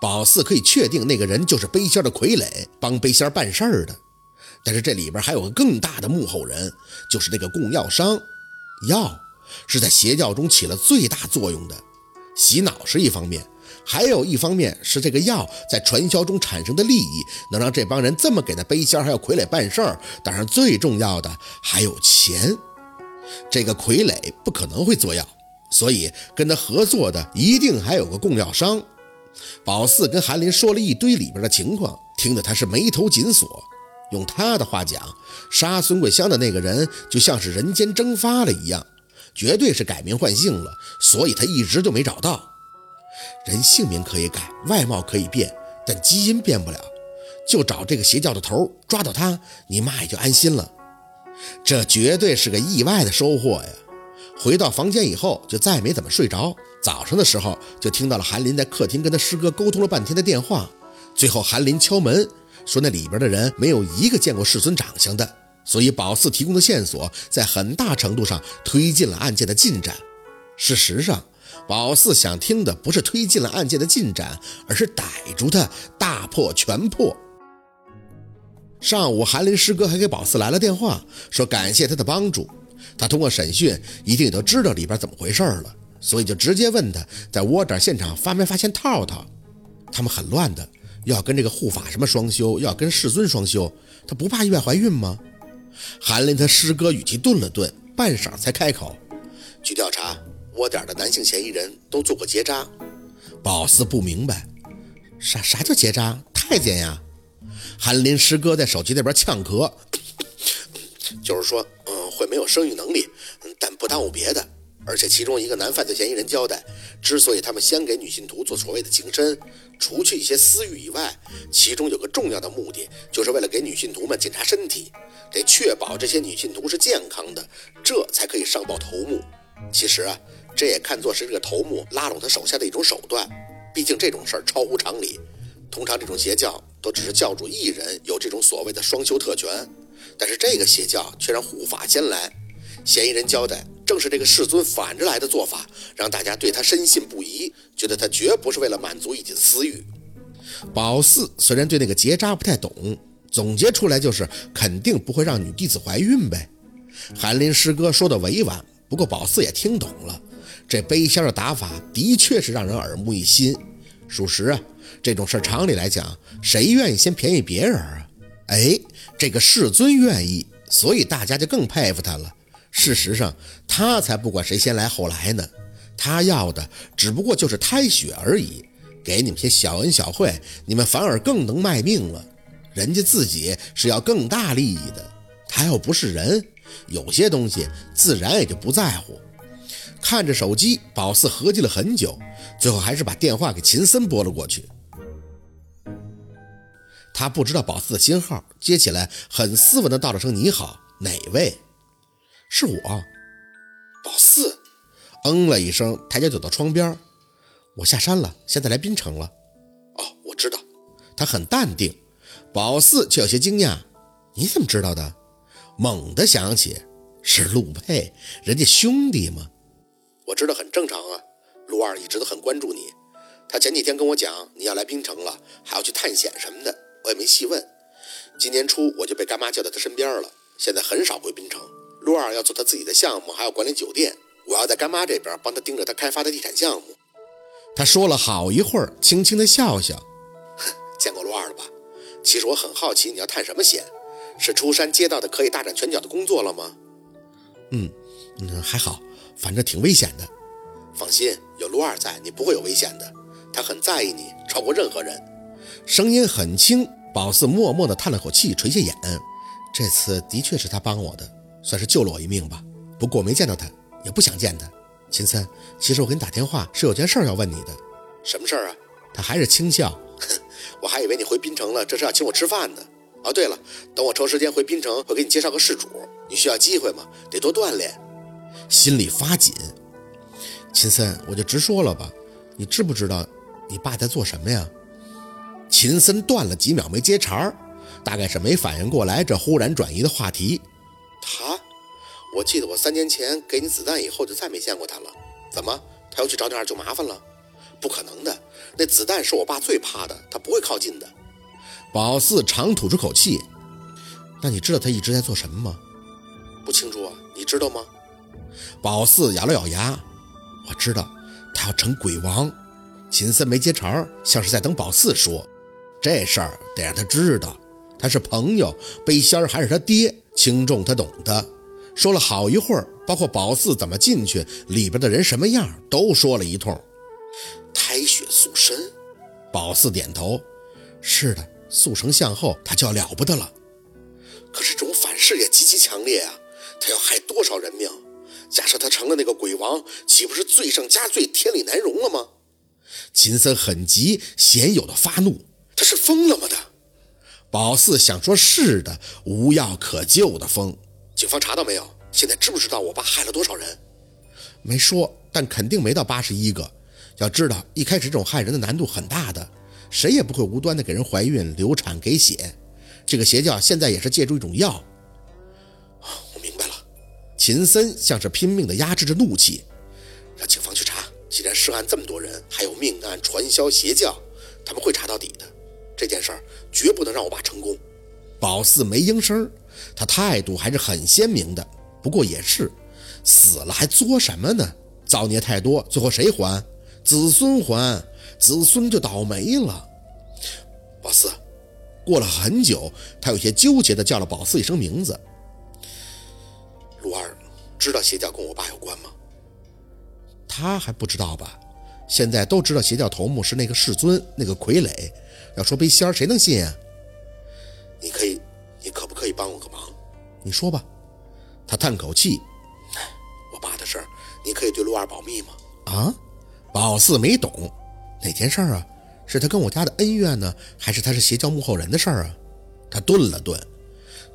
宝四可以确定那个人就是背仙的傀儡，帮背仙办事儿的。但是这里边还有个更大的幕后人，就是那个供药商。药是在邪教中起了最大作用的，洗脑是一方面，还有一方面是这个药在传销中产生的利益，能让这帮人这么给他背仙还有傀儡办事儿。当然，最重要的还有钱。这个傀儡不可能会做药，所以跟他合作的一定还有个供药商。宝四跟韩林说了一堆里边的情况，听得他是眉头紧锁。用他的话讲，杀孙桂香的那个人就像是人间蒸发了一样，绝对是改名换姓了，所以他一直就没找到。人姓名可以改，外貌可以变，但基因变不了。就找这个邪教的头，抓到他，你妈也就安心了。这绝对是个意外的收获呀！回到房间以后，就再没怎么睡着。早上的时候，就听到了韩林在客厅跟他师哥沟通了半天的电话。最后，韩林敲门说，那里边的人没有一个见过世尊长相的，所以宝四提供的线索在很大程度上推进了案件的进展。事实上，宝四想听的不是推进了案件的进展，而是逮住他，大破全破。上午，韩林师哥还给宝四来了电话，说感谢他的帮助。他通过审讯，一定都知道里边怎么回事了，所以就直接问他在窝点现场发没发现套套。他们很乱的，要跟这个护法什么双修，要跟世尊双修，他不怕意外怀孕吗？韩林他师哥语气顿了顿，半晌才开口：“据调查，窝点的男性嫌疑人都做过结扎。”宝四不明白，啥啥叫结扎？太监呀？韩林师哥在手机那边呛咳，就是说，嗯，会没有生育能力，但不耽误别的。而且其中一个男犯罪嫌疑人交代，之所以他们先给女信徒做所谓的净身，除去一些私欲以外，其中有个重要的目的，就是为了给女信徒们检查身体，得确保这些女信徒是健康的，这才可以上报头目。其实啊，这也看作是这个头目拉拢他手下的一种手段，毕竟这种事儿超乎常理。通常这种邪教都只是教主一人有这种所谓的双修特权，但是这个邪教却让护法先来。嫌疑人交代，正是这个世尊反着来的做法，让大家对他深信不疑，觉得他绝不是为了满足一己私欲。宝四虽然对那个结扎不太懂，总结出来就是肯定不会让女弟子怀孕呗。韩林师哥说的委婉，不过宝四也听懂了，这背仙的打法的确是让人耳目一新。属实啊。这种事常理来讲，谁愿意先便宜别人啊？哎，这个世尊愿意，所以大家就更佩服他了。事实上，他才不管谁先来后来呢，他要的只不过就是胎血而已。给你们些小恩小惠，你们反而更能卖命了。人家自己是要更大利益的，他又不是人，有些东西自然也就不在乎。看着手机，宝四合计了很久，最后还是把电话给秦森拨了过去。他不知道宝四的新号，接起来很斯文的道了声“你好，哪位？”“是我，宝四。”嗯了一声，抬脚走到窗边。“我下山了，现在来滨城了。”“哦，我知道。”他很淡定。宝四却有些惊讶：“你怎么知道的？”猛地想起是陆佩，人家兄弟嘛。我知道很正常啊，陆二一直都很关注你。他前几天跟我讲你要来滨城了，还要去探险什么的。我也没细问，今年初我就被干妈叫到他身边了，现在很少回滨城。陆二要做他自己的项目，还要管理酒店，我要在干妈这边帮他盯着他开发的地产项目。他说了好一会儿，轻轻的笑笑，哼，见过陆二了吧？其实我很好奇，你要探什么险？是出山接到的可以大展拳脚的工作了吗？嗯嗯，还好，反正挺危险的。放心，有陆二在，你不会有危险的。他很在意你，超过任何人。声音很轻，宝四默默地叹了口气，垂下眼。这次的确是他帮我的，算是救了我一命吧。不过我没见到他，也不想见他。秦森，其实我给你打电话是有件事要问你的。什么事儿啊？他还是轻笑。我还以为你回滨城了，这是要请我吃饭呢。哦，对了，等我抽时间回滨城，会给你介绍个事主。你需要机会吗？得多锻炼。心里发紧。秦森，我就直说了吧，你知不知道你爸在做什么呀？秦森断了几秒没接茬儿，大概是没反应过来这忽然转移的话题。他，我记得我三年前给你子弹以后就再没见过他了。怎么，他又去找你二舅麻烦了？不可能的，那子弹是我爸最怕的，他不会靠近的。宝四长吐出口气。那你知道他一直在做什么吗？不清楚啊，你知道吗？宝四咬了咬牙，我知道，他要成鬼王。秦森没接茬，像是在等宝四说。这事儿得让他知道，他是朋友，背仙儿还是他爹，轻重他懂的。说了好一会儿，包括宝四怎么进去，里边的人什么样，都说了一通。胎血塑身，宝四点头，是的，速成向后，他就要了不得了。可是这种反噬也极其强烈啊，他要害多少人命？假设他成了那个鬼王，岂不是罪上加罪，天理难容了吗？秦森很急，鲜有的发怒。他是疯了吗？他，宝四想说是的，无药可救的疯。警方查到没有？现在知不知道我爸害了多少人？没说，但肯定没到八十一个。要知道，一开始这种害人的难度很大的，谁也不会无端的给人怀孕、流产、给血。这个邪教现在也是借助一种药。我明白了。秦森像是拼命的压制着怒气，让警方去查。既然涉案这么多人，还有命案、传销、邪教，他们会查到底的。这件事儿绝不能让我爸成功。宝四没应声，他态度还是很鲜明的。不过也是，死了还作什么呢？造孽太多，最后谁还？子孙还，子孙就倒霉了。宝四，过了很久，他有些纠结的叫了宝四一声名字。陆二，知道邪教跟我爸有关吗？他还不知道吧？现在都知道邪教头目是那个世尊，那个傀儡。要说背仙儿，谁能信啊？你可以，你可不可以帮我个忙？你说吧。他叹口气，我爸的事儿，你可以对陆二保密吗？啊？宝四没懂，哪件事儿啊？是他跟我家的恩怨呢，还是他是邪教幕后人的事儿啊？他顿了顿，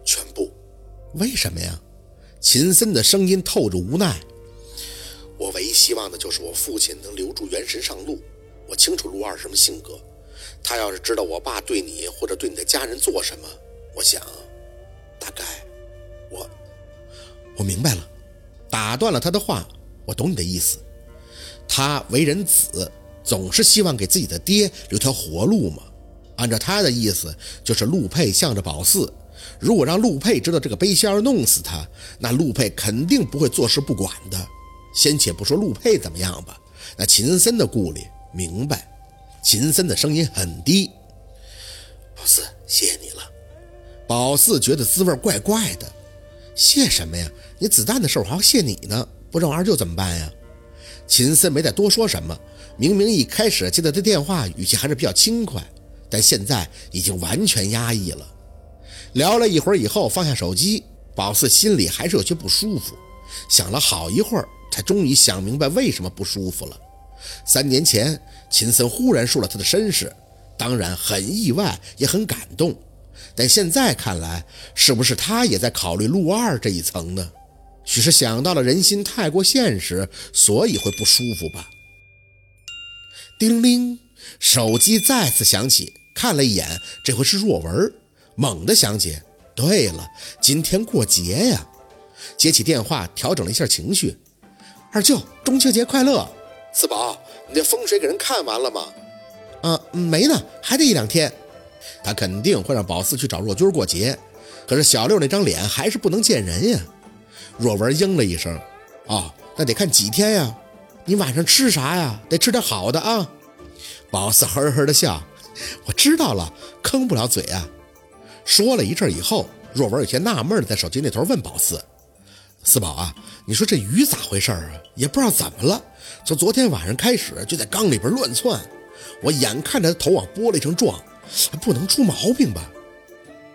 全部。为什么呀？秦森的声音透着无奈。我唯一希望的就是我父亲能留住元神上路。我清楚陆二什么性格。他要是知道我爸对你或者对你的家人做什么，我想，大概，我，我明白了，打断了他的话，我懂你的意思。他为人子，总是希望给自己的爹留条活路嘛。按照他的意思，就是陆佩向着宝四，如果让陆佩知道这个背仙儿弄死他，那陆佩肯定不会坐视不管的。先且不说陆佩怎么样吧，那秦森的顾虑，明白。秦森的声音很低：“宝四，谢谢你了。”宝四觉得滋味怪怪的，谢什么呀？你子弹的事我还要谢你呢，不让二舅怎么办呀？秦森没再多说什么。明明一开始接他的电话语气还是比较轻快，但现在已经完全压抑了。聊了一会儿以后，放下手机，宝四心里还是有些不舒服，想了好一会儿，才终于想明白为什么不舒服了。三年前，秦森忽然说了他的身世，当然很意外，也很感动。但现在看来，是不是他也在考虑陆二这一层呢？许是想到了人心太过现实，所以会不舒服吧。叮铃，手机再次响起，看了一眼，这回是若文，猛地想起，对了，今天过节呀。接起电话，调整了一下情绪，二舅，中秋节快乐。四宝，你这风水给人看完了吗？啊，没呢，还得一两天。他肯定会让宝四去找若君过节，可是小六那张脸还是不能见人呀。若文应了一声：“哦，那得看几天呀。你晚上吃啥呀？得吃点好的啊。”宝四呵呵的笑：“我知道了，坑不了嘴啊。”说了一阵以后，若文有些纳闷的在手机那头问宝四：“四宝啊，你说这鱼咋回事啊？也不知道怎么了。”从昨天晚上开始就在缸里边乱窜，我眼看着他头往玻璃上撞，不能出毛病吧？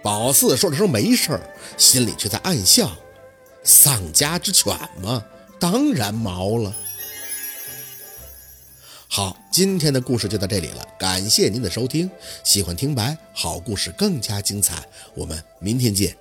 宝四说了声没事儿，心里却在暗笑：丧家之犬嘛，当然毛了。好，今天的故事就到这里了，感谢您的收听。喜欢听白好故事更加精彩，我们明天见。